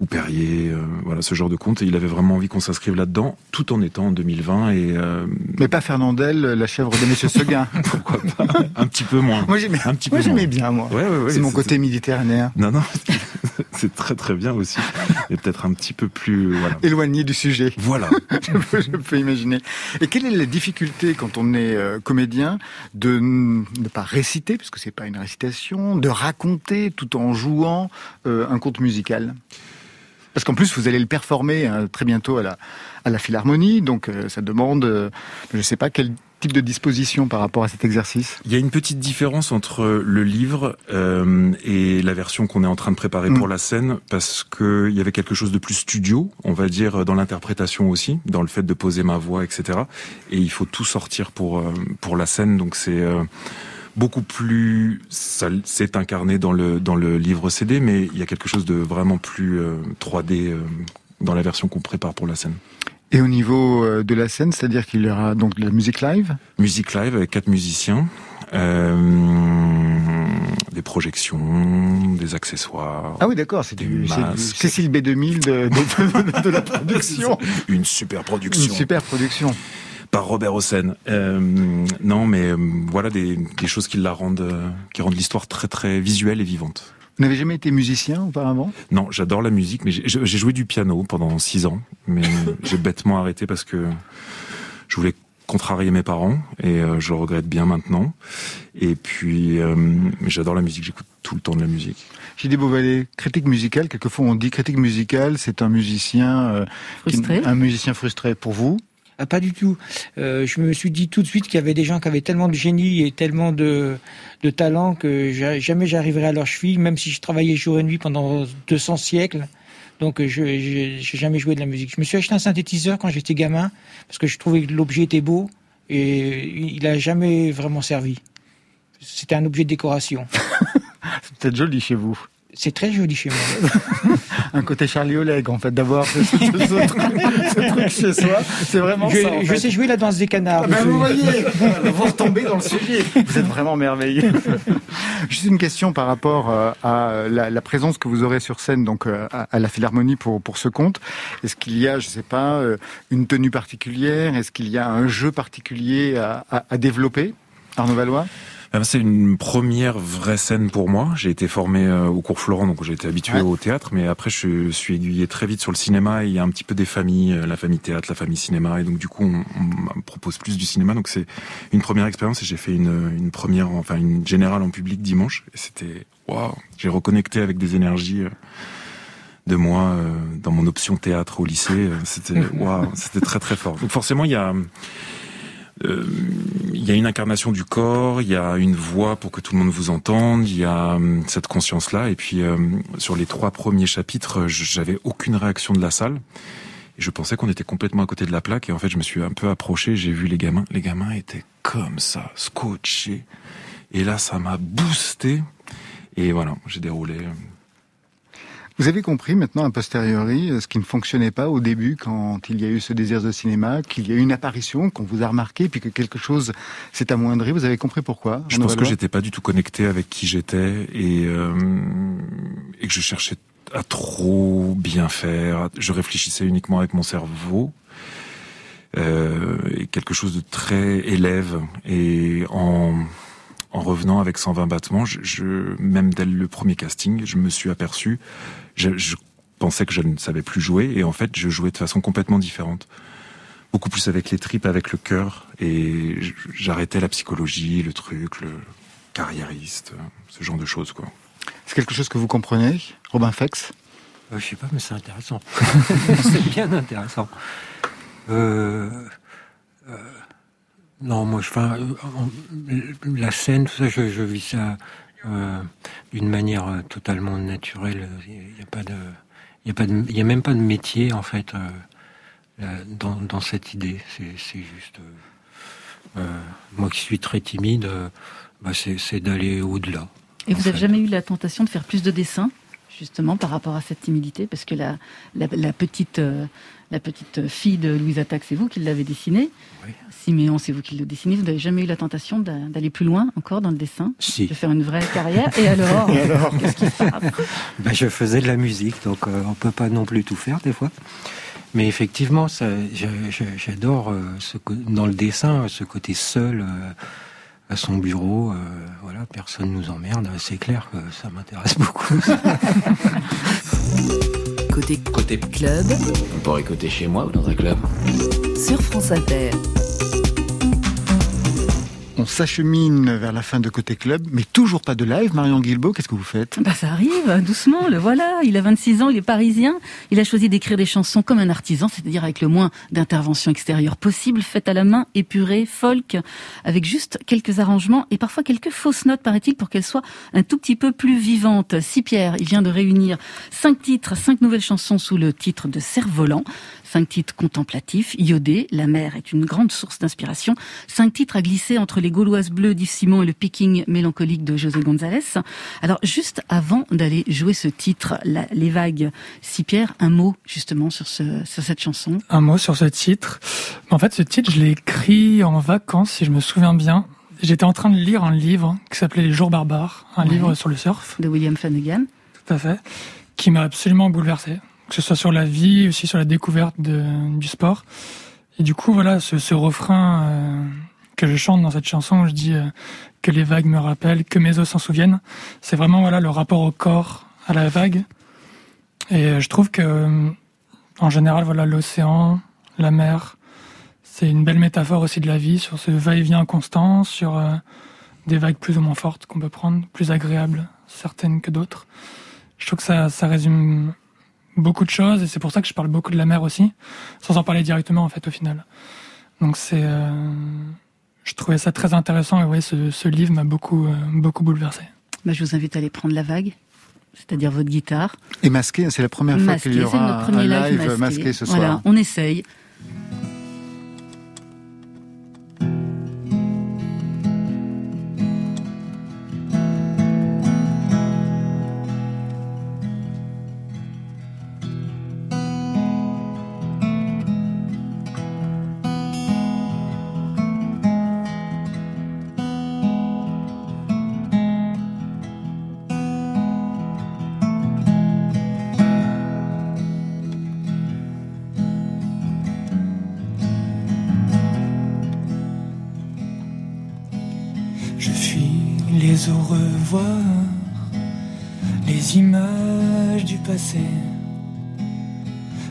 ou, Perrier, euh, voilà ce genre de conte. Et il avait vraiment envie qu'on s'inscrive là-dedans, tout en étant en 2020 et euh, Mais pas Fernandel, la chèvre de Monsieur Seguin. pourquoi pas? Un petit peu moins. moi j'aimais, un petit moi, peu j'aimais moins. bien moi. Ouais, ouais, ouais, C'est mon côté méditerranéen. Non, non, c'est très très bien aussi, et peut-être un petit peu plus, voilà. Éloigné du sujet. Voilà. je, peux, je peux imaginer. Et quelle est la difficulté quand on est euh, comédien de ne pas réciter, puisque c'est pas une récitation, de raconter tout en jouant euh, un conte musical? Parce qu'en plus, vous allez le performer hein, très bientôt à la, à la Philharmonie, donc euh, ça demande, euh, je sais pas, quel type de disposition par rapport à cet exercice Il y a une petite différence entre le livre euh, et la version qu'on est en train de préparer Mm. pour la scène, parce que il y avait quelque chose de plus studio, on va dire, dans l'interprétation aussi, dans le fait de poser ma voix, etc. Et il faut tout sortir pour euh, pour la scène, donc c'est euh, beaucoup plus, ça c'est incarné dans le dans le livre CD, mais il y a quelque chose de vraiment plus euh, 3D euh, dans la version qu'on prépare pour la scène. Et au niveau euh, de la scène, c'est-à-dire qu'il y aura donc de la musique live? Musique live avec quatre musiciens, euh, des projections, des accessoires. Ah oui, d'accord, c'est du. Cécile B2000 de, de, de la production. Une super production. Une super production. Par Robert Hossein. Euh, non, mais euh, voilà des, des choses qui la rendent, euh, qui rendent l'histoire très très visuelle et vivante. Vous n'avez jamais été musicien auparavant? Non, j'adore la musique, mais j'ai j'ai joué du piano pendant six ans, mais j'ai bêtement arrêté parce que je voulais contrarier mes parents et euh, je le regrette bien maintenant. Et puis, euh, mais j'adore la musique, j'écoute tout le temps de la musique. J.D. Beauvalet, critique musicale, quelquefois on dit critique musicale, c'est un musicien euh, qui- un musicien frustré pour vous? Ah, pas du tout. Euh, je me suis dit tout de suite qu'il y avait des gens qui avaient tellement de génie et tellement de, de talent que j'a- jamais j'arriverai à leur cheville, même si je travaillais jour et nuit pendant 200 siècles. Donc, euh, je j'ai jamais joué de la musique. Je me suis acheté un synthétiseur quand j'étais gamin parce que je trouvais que l'objet était beau et il a jamais vraiment servi. C'était un objet de décoration. C'est peut-être joli chez vous. C'est très joli chez moi. Un côté Charlie Oleg, en fait, d'avoir ce, ce- ce truc, chez soi. C'est vraiment je, ça. en je fait. sais jouer la danse des canards. Ah ben, vous voyez, vous retombez dans le sujet. Vous êtes vraiment merveilleux. Juste une question par rapport euh, à la, la présence que vous aurez sur scène, donc euh, à, à la Philharmonie pour pour ce compte. Est-ce qu'il y a, je sais pas, euh, une tenue particulière? Est-ce qu'il y a un jeu particulier à, à, à développer Arnaud Valois? C'est une première vraie scène pour moi. J'ai été formé euh, au cours Florent, donc j'ai été habitué Ouais. au théâtre, mais après je suis aiguillé très vite sur le cinéma. Et il y a un petit peu des familles, euh, la famille théâtre, la famille cinéma, et donc du coup on, on me propose plus du cinéma. Donc c'est une première expérience et j'ai fait une, une première, enfin une générale en public dimanche. Et c'était waouh, j'ai reconnecté avec des énergies. euh, de moi dans mon option théâtre au lycée, c'était waouh, c'était très très fort. Donc forcément il y a euh, il y a une incarnation du corps, il y a une voix pour que tout le monde vous entende, il y a hum, cette conscience-là. Et puis euh, sur les trois premiers chapitres, j'avais aucune réaction de la salle. Je pensais qu'on était complètement à côté de la plaque. Et en fait, je me suis un peu approché, j'ai vu les gamins. Les gamins étaient comme ça, scotchés. Et là, ça m'a boosté. Et voilà, j'ai déroulé. Vous avez compris maintenant, a posteriori, euh, ce qui ne fonctionnait pas au début quand il y a eu ce désir de cinéma, qu'il y a eu une apparition, qu'on vous a remarqué, puis que quelque chose s'est amoindri. Vous avez compris pourquoi Je pense que j'étais pas du tout connecté avec qui j'étais et, euh, et que je cherchais à trop bien faire. Je réfléchissais uniquement avec mon cerveau. Euh, et quelque chose de très élève et en en revenant avec 120 battements, je, je- même dès le premier casting, je me suis aperçu, je, je pensais que je ne savais plus jouer et en fait, je jouais de façon complètement différente beaucoup plus avec les tripes, avec le cœur, et j'arrêtais la psychologie, le truc, le carriériste, ce genre de choses, quoi. C'est quelque chose que vous comprenez, Robin Fex Euh, je sais pas, mais c'est intéressant. c'est bien intéressant. Euh, euh, non, moi, je, enfin, euh, la scène, tout ça, je, je vis ça euh, d'une manière euh, totalement naturelle. Il n'y a pas de, il y a pas de, il y a même pas de métier en fait euh, là, dans, dans cette idée. C'est, juste, euh, moi qui suis très timide, bah, c'est, d'aller au-delà. Et vous n'avez jamais eu la tentation de faire plus de dessins, justement, par rapport à cette timidité? Parce que la, la, la petite, la petite fille de Louise Attaque, c'est vous qui l'avez dessinée. Oui. Siméon, c'est vous qui le dessinez. Vous n'avez jamais eu la tentation d'a- d'aller plus loin encore dans le dessin Si. De faire une vraie carrière Et alors, Et alors Qu'est-ce qui se passe? Ben, je faisais de la musique, donc euh, on peut pas non plus tout faire des fois. Mais effectivement, j'adore euh, dans le dessin ce côté seul euh, à son bureau. euh, voilà, personne nous emmerde. C'est clair que ça m'intéresse beaucoup. Côté Côté club On pourrait écouter chez moi ou dans un club. sur France Inter. On s'achemine vers la fin de Côté Club, mais toujours pas de live. Marion Guilbault, qu'est-ce que vous faites? Bah, Ça arrive, doucement, le voilà. Il a 26 ans, il est parisien. Il a choisi d'écrire des chansons comme un artisan, c'est-à-dire avec le moins d'intervention extérieure possible, faites à la main, épurée, folk, avec juste quelques arrangements et parfois quelques fausses notes, paraît-il, pour qu'elles soient un tout petit peu plus vivantes. Si Pierre, il vient de réunir cinq titres, cinq nouvelles chansons sous le titre de Cerf-Volant, cinq titres contemplatifs, iodés, la mer est une grande source d'inspiration, cinq titres à glisser entre les Gauloises bleues d'Yves Simon et le picking mélancolique de José González. Alors, juste avant d'aller jouer ce titre, la- Les Vagues, si Pierre, un mot justement sur, ce, sur cette chanson? Un mot sur ce titre. En fait, ce titre, je l'ai écrit en vacances, si je me souviens bien. J'étais en train de lire un livre qui s'appelait Les Jours barbares, un Ouais. livre sur le surf, de William Flanagan. tout à fait, qui m'a absolument bouleversé. Que ce soit sur la vie, aussi sur la découverte de, du sport. Et du coup, voilà, ce, ce refrain euh, que je chante dans cette chanson, je dis euh, que les vagues me rappellent, que mes os s'en souviennent. C'est vraiment voilà le rapport au corps, à la vague. Et euh, je trouve que, euh, en général, voilà l'océan, la mer, c'est une belle métaphore aussi de la vie sur ce va-et-vient constant, sur des vagues plus ou moins fortes qu'on peut prendre, plus agréables certaines que d'autres. Je trouve que ça, ça résume beaucoup de choses et c'est pour ça que je parle beaucoup de la mer aussi, sans en parler directement en fait au final. Donc c'est, je trouvais ça très intéressant et ouais, ce, ce livre m'a beaucoup, euh, beaucoup bouleversé. Bah, je vous invite à aller prendre la vague, c'est-à-dire votre guitare. Et masqué, c'est la première fois Masqué, qu'il y aura un live, live masqué, ce soir. Voilà, on essaye.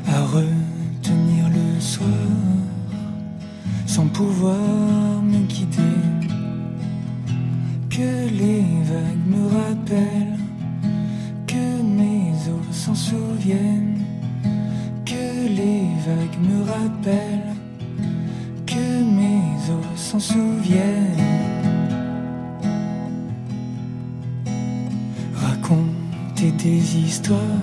À retenir le soir sans pouvoir me guider. Que les vagues me rappellent, que mes os s'en souviennent, que les vagues me rappellent, que mes os s'en souviennent. Raconter des histoires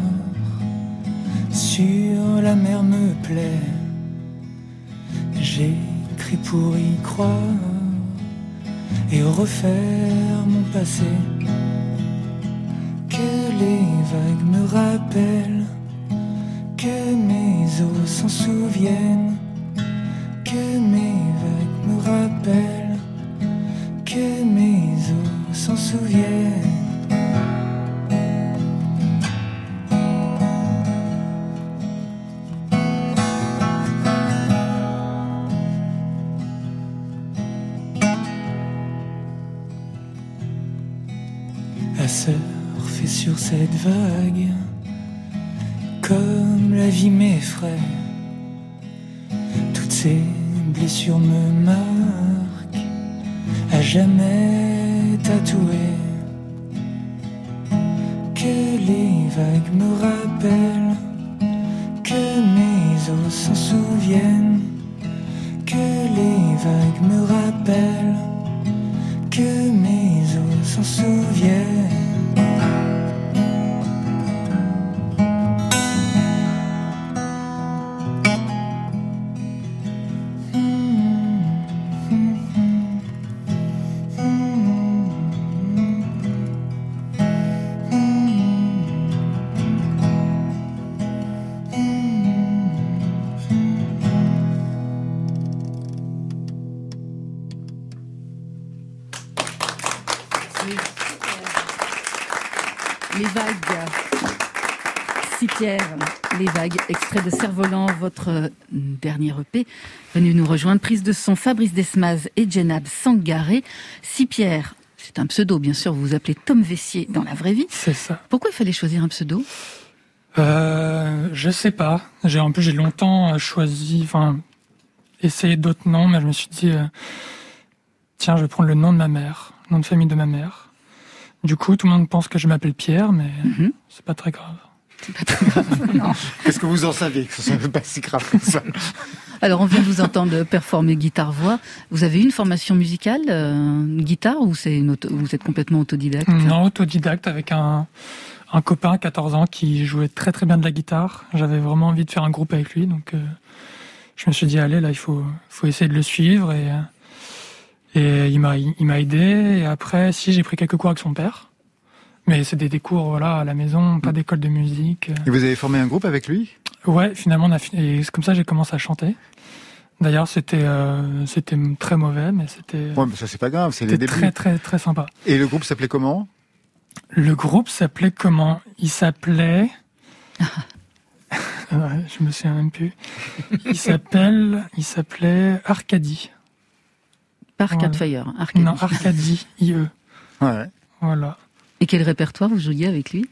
et refaire mon passé. Que les vagues me rappellent, que mes os s'en souviennent, surfer sur cette vague, comme la vie m'effraie. Toutes ces blessures me marquent, à jamais tatouées. Que les vagues me rappellent, que mes os s'en souviennent, que les vagues me rappellent, que mes os s'en souviennent. Dernier EP, venu nous rejoindre, prise de son Fabrice Desmaz et Jenab Sangaré. Si Pierre, c'est un pseudo, bien sûr, vous vous appelez Tom Vessier dans la vraie vie. C'est ça. Pourquoi il fallait choisir un pseudo? Euh, je sais pas. J'ai un peu, j'ai longtemps euh, choisi, enfin, essayé d'autres noms, mais je me suis dit, euh, tiens, je vais prendre le nom de ma mère, nom de famille de ma mère. Du coup, tout le monde pense que je m'appelle Pierre, mais c'est pas très grave. Qu'est-ce que vous en savez que ce soit pas si grave que ça? Alors, on vient de vous entendre performer guitare-voix. Vous avez une formation musicale, euh, une guitare, ou c'est une auto- vous êtes complètement autodidacte? Non, autodidacte avec un, un copain, 14 ans, qui jouait très très bien de la guitare. J'avais vraiment envie de faire un groupe avec lui, donc euh, je me suis dit, allez, là, il faut, faut essayer de le suivre. Et, euh, et il m'a il m'a aidé. Et après, si, j'ai pris quelques cours avec son père. Mais c'est des, des cours voilà, à la maison, pas d'école de musique. Et vous avez formé un groupe avec lui? Ouais, finalement, on a fi- et c'est comme ça que j'ai commencé à chanter. D'ailleurs, c'était euh, c'était très mauvais, mais c'était Ouais, mais ça c'est pas grave, c'est les c'était débuts. très très très sympa. Et le groupe s'appelait comment? Le groupe s'appelait comment? Il s'appelait. Ouais, je me souviens même plus. Il s'appelle, il s'appelait Arcadie. Pas Arcade Ouais. Fire, Arcadie. Non, Arcadie, IE. Ouais. Voilà. Et quel répertoire vous jouiez avec lui?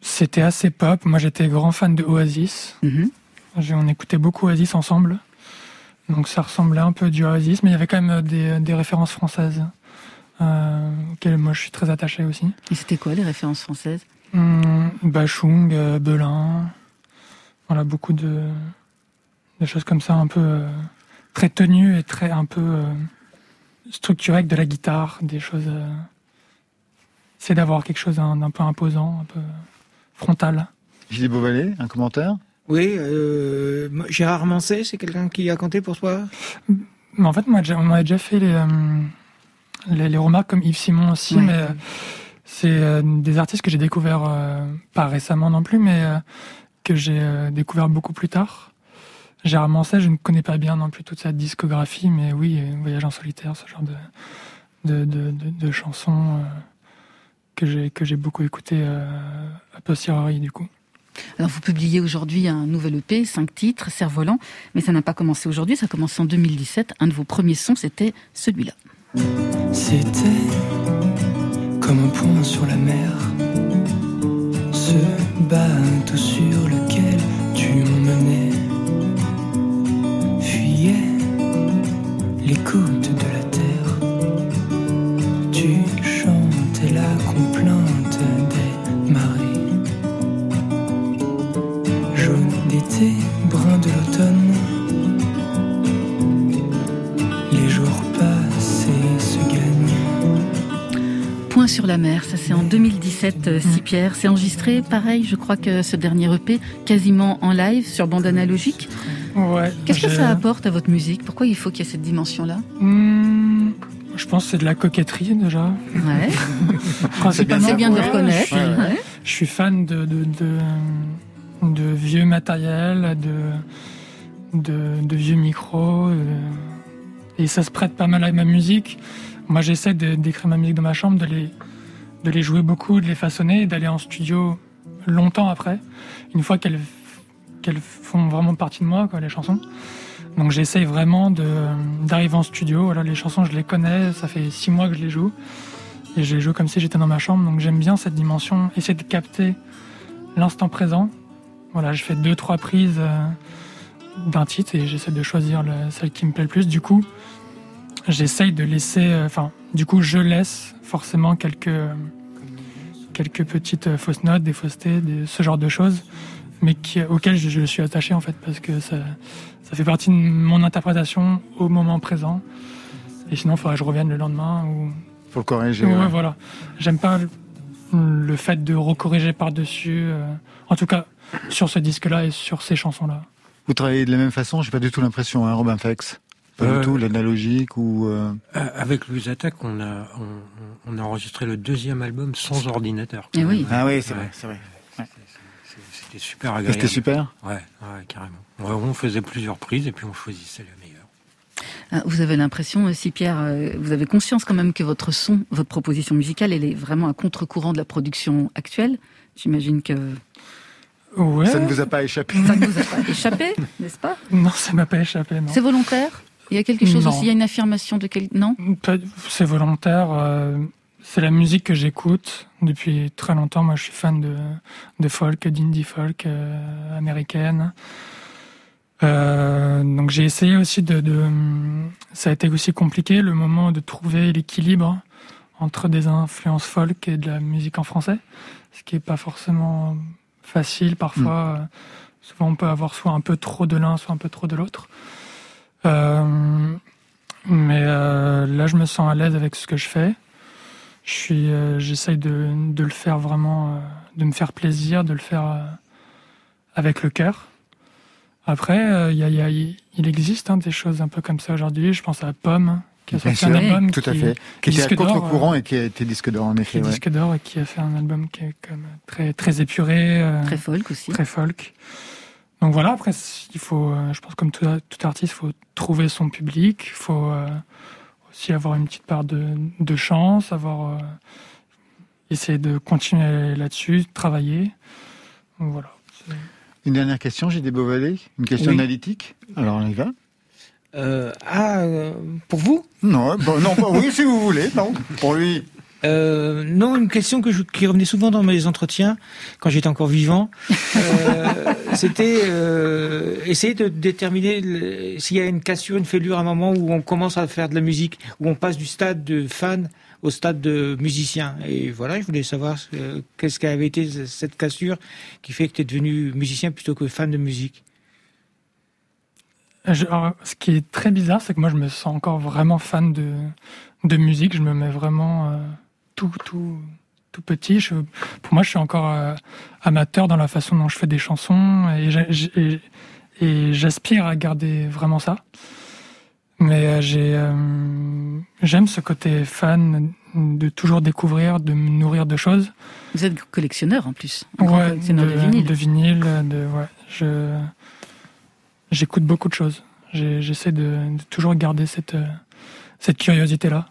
C'était assez pop. Moi, j'étais grand fan de Oasis. Mhm. On écoutait beaucoup Oasis ensemble. Donc, ça ressemblait un peu du Oasis, mais il y avait quand même des, des références françaises euh, auxquelles moi je suis très attaché aussi. Et c'était quoi les références françaises? Hum, Bachung, euh, Belin, voilà beaucoup de, de choses comme ça, un peu euh, très tenues et très un peu euh, structurées avec de la guitare, des choses. C'est d'avoir quelque chose d'un peu imposant, un peu frontal. Gilles Beauvalet, un commentaire? Oui, euh, Gérard Manset, c'est quelqu'un qui a compté pour toi? Mais en fait, moi, j'ai- on m'avait déjà fait les, euh, les, les remarques comme Yves Simon aussi, mais euh, c'est des artistes que j'ai découverts, pas récemment non plus, mais que j'ai découvert beaucoup plus tard. Gérard Manset, je ne connais pas bien non plus toute sa discographie, mais oui, Voyage en solitaire, ce genre de, de, de, de- de chansons euh, que j'ai que j'ai beaucoup écouté euh, à posteriori du coup. Alors vous publiez aujourd'hui un nouvel EP, cinq titres, Cerf-Volant, mais ça n'a pas commencé aujourd'hui, ça a commencé en 2017. Un de vos premiers sons, c'était celui-là. C'était comme un point sur la mer. Ce bateau sur lequel tu m'emmenais fuyait de sur la mer, ça c'est en 2017, euh, si Pierre. C'est enregistré, pareil, je crois que ce dernier EP, quasiment en live, sur bande analogique. Ouais. Qu'est-ce que ça apporte à votre musique? Pourquoi il faut qu'il y ait cette dimension-là? Hmm, Je pense que c'est de la coquetterie déjà. Ouais. Principalement, C'est bien de le ouais, reconnaître. Je suis, Ouais. je suis fan de, de, de, de vieux matériel, de, de, de vieux micros. euh, et ça se prête pas mal à ma musique. Moi, j'essaie d'écrire ma musique dans ma chambre, de les, de les jouer beaucoup, de les façonner d'aller en studio longtemps après, une fois qu'elles font vraiment partie de moi, quoi, les chansons. Donc j'essaye vraiment d'arriver en studio. Voilà, les chansons, je les connais, ça fait six mois que je les joue. Et je les joue comme si j'étais dans ma chambre. Donc j'aime bien cette dimension, essayer de capter l'instant présent. Voilà, je fais deux, trois prises euh, d'un titre et j'essaie de choisir le- celle qui me plaît le plus. Du coup, j'essaye de laisser, euh, enfin, du coup, je laisse forcément quelques, quelques petites euh, fausses notes, des faussetés, des- ce genre de choses, mais qui, auxquelles je, je suis attaché en fait, parce que ça, ça fait partie de mon interprétation au moment présent. Et sinon, il faudrait que je revienne le lendemain ou. Faut le corriger. Ouais, ouais. voilà. J'aime pas le, le fait de recorriger par-dessus. euh, en tout cas, sur ce disque-là et sur ces chansons-là. Vous travaillez de la même façon J'ai pas du tout l'impression, hein, Robin Fex. Pas Euh, du tout, l'analogique ou. euh, Euh, Avec Louise Attack, on a, on, on a enregistré le deuxième album sans ordinateur. Eh oui. Ah oui, c'est Ouais. vrai, c'est vrai. Ouais. C'était super agréable. C'était super? Ouais, ouais, carrément. On faisait plusieurs prises et puis on choisissait la meilleure. Ah, Vous avez l'impression aussi, Pierre, vous avez conscience quand même que votre son, votre proposition musicale, elle est vraiment à contre-courant de la production actuelle? J'imagine que Ouais. Ça ne vous a pas échappé ça ne vous a pas échappé, n'est-ce pas? Non, ça m'a pas échappé, non. C'est volontaire? Il y a quelque chose Non. aussi, il y a une affirmation de quel... Non? C'est volontaire. euh, c'est la musique que j'écoute depuis très longtemps. Moi, je suis fan de, de folk, d'indie folk euh, américaine. Euh, donc, j'ai essayé aussi de, de. Ça a été aussi compliqué le moment de trouver l'équilibre entre des influences folk et de la musique en français, ce qui est pas forcément facile parfois. Euh, Souvent, on peut avoir soit un peu trop de l'un, soit un peu trop de l'autre. Euh, mais euh, là, je me sens à l'aise avec ce que je fais. Je suis, euh, j'essaye de, de le faire vraiment, euh, de me faire plaisir, de le faire euh, avec le cœur. Après, euh, il y a- il y a- il existe hein, des choses un peu comme ça aujourd'hui. Je pense à Pomme, qui a Bien sorti un album tout qui, à fait. Qui était à contre-courant euh, et qui a été disque d'or, en effet. ouais. disque d'or et qui a fait un album qui est comme très très épuré, euh, Très folk aussi. très folk. Donc voilà, après, il faut, euh, je pense comme tout, tout artiste, il faut trouver son public, il faut euh, aussi avoir une petite part de, de chance, avoir, euh, essayer de continuer là-dessus, travailler. Donc voilà. Une dernière question, j'ai des Beauvalet Une question Oui. analytique Alors on y va Euh, ah, euh, pour vous? Non, bon, non, pas- oui, si vous voulez, non. Pour lui. Euh, non, une question que je, qui revenait souvent dans mes entretiens quand j'étais encore vivant, euh, c'était euh, essayer de déterminer s'il y a une cassure, une fêlure à un moment où on commence à faire de la musique, où on passe du stade de fan au stade de musicien. Et voilà, je voulais savoir euh, qu'est-ce qu'avait été c- cette cassure qui fait que tu es devenu musicien plutôt que fan de musique? Je- alors, ce qui est très bizarre, c'est que moi, je me sens encore vraiment fan de, de musique. Je me mets vraiment euh, tout, tout, tout petit. Je, pour moi, je suis encore euh, amateur dans la façon dont je fais des chansons et j'aspire à garder vraiment ça. Mais euh, j'ai, euh, j'aime ce côté fan de toujours découvrir, de me nourrir de choses. Vous êtes collectionneur en plus. Ouais, collectionneur de, de, vinyle. de vinyle, de, ouais, je, j'écoute beaucoup de choses. J'essaie de, de toujours garder cette, cette curiosité-là.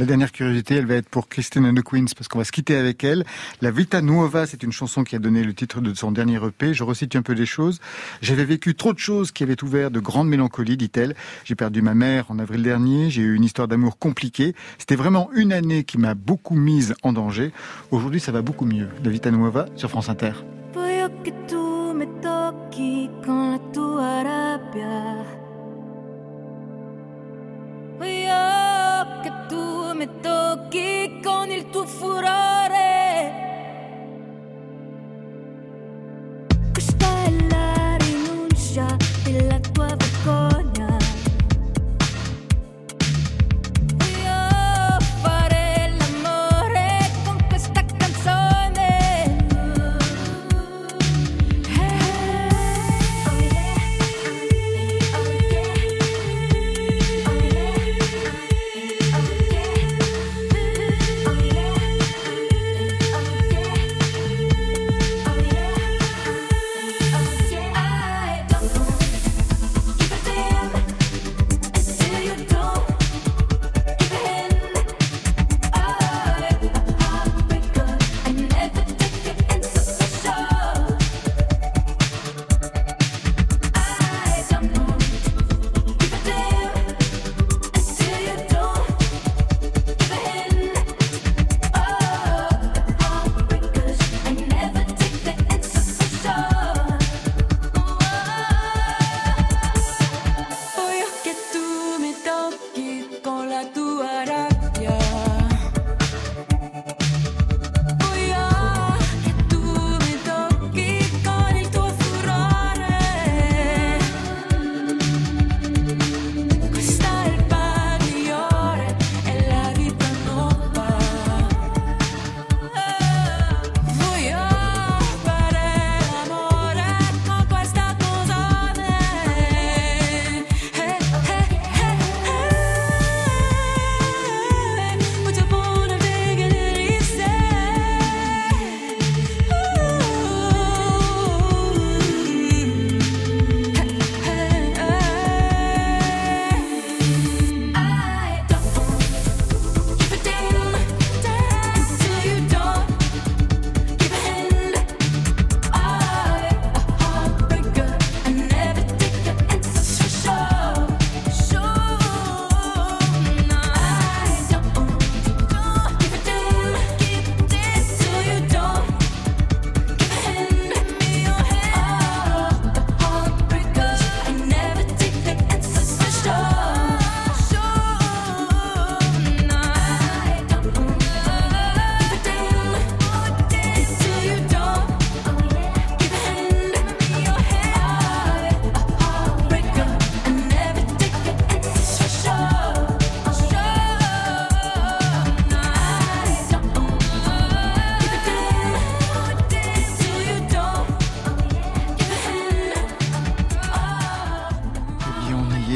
La dernière curiosité, elle va être pour Christine and the Queens, parce qu'on va se quitter avec elle. La Vita Nuova, c'est une chanson qui a donné le titre de son dernier EP. Je recite un peu des choses. J'avais vécu trop de choses qui avaient ouvert de grandes mélancolies, dit-elle. J'ai perdu ma mère en avril dernier. J'ai eu une histoire d'amour compliquée. C'était vraiment une année qui m'a beaucoup mise en danger. Aujourd'hui, ça va beaucoup mieux. La Vita Nuova sur France Inter. Con il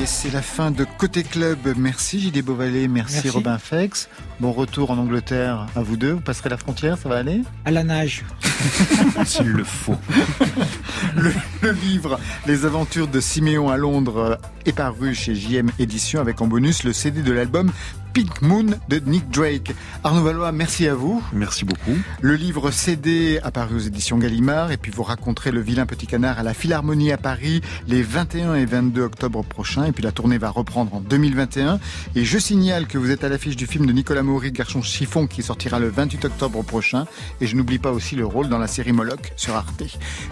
est. C'est la fin de Côté Club. Merci JD Beauvalet, merci, Merci. Robin Fex. Bon retour en Angleterre à vous deux. Vous passerez la frontière, ça va aller? À la nage. S'il le faut. le, le livre Les aventures de Siméon à Londres est paru chez JM Édition avec en bonus le CD de l'album Pink Moon de Nick Drake. Arnaud Valois, merci à vous. Merci beaucoup. Le livre CD apparu aux éditions Gallimard et puis vous raconterez le vilain petit canard à la Philharmonie à Paris les 21 et 22 octobre prochains et puis la tournée va reprendre en 2021 et je signale que vous êtes à l'affiche du film de Nicolas Maury Garçon Chiffon qui sortira le 28 octobre prochain et je n'oublie pas aussi le rôle dans la série Moloch sur Arte.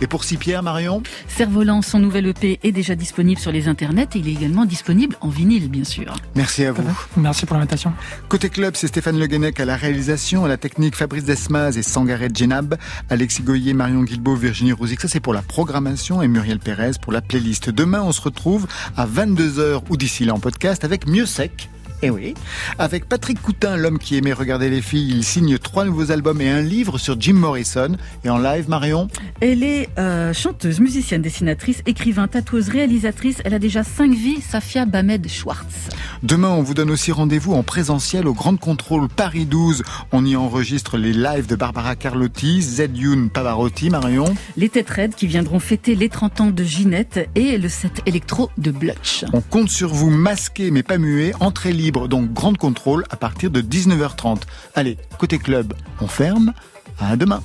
Et pour six Pierre Marion? Cerf-Volant, son nouvel EP est déjà disponible sur les internets et il est également disponible en vinyle, bien sûr. Merci à vous. Merci pour l'invitation. Côté club, c'est Stéphane Le Guenec à la réalisation, à la technique Fabrice Desmaz et Sangaret Djenab, Alexis Goyer, Marion Guilbault, Virginie Rouzic. Ça, c'est pour la programmation et Muriel Pérez pour la playlist. Demain, on se retrouve à 22h ou d'ici là en podcast avec Mieux Sec. Eh oui. Avec Patrick Coutin, l'homme qui aimait regarder les filles, il signe trois nouveaux albums et un livre sur Jim Morrison. Et en live, Marion Elle est euh, chanteuse, musicienne, dessinatrice, écrivain, tatoueuse, réalisatrice. Elle a déjà cinq vies, Safia Bamed Schwartz. Demain, on vous donne aussi rendez-vous en présentiel au Grand Contrôle Paris 12. On y enregistre les lives de Barbara Carlotti, Zedune Pavarotti, Marion. Les Têtes Raides qui viendront fêter les 30 ans de Ginette et le set électro de Blutch. On compte sur vous masqué mais pas muet, entrée libre libre, donc grande contrôle à partir de 19h30. Allez, côté club, on ferme. À demain.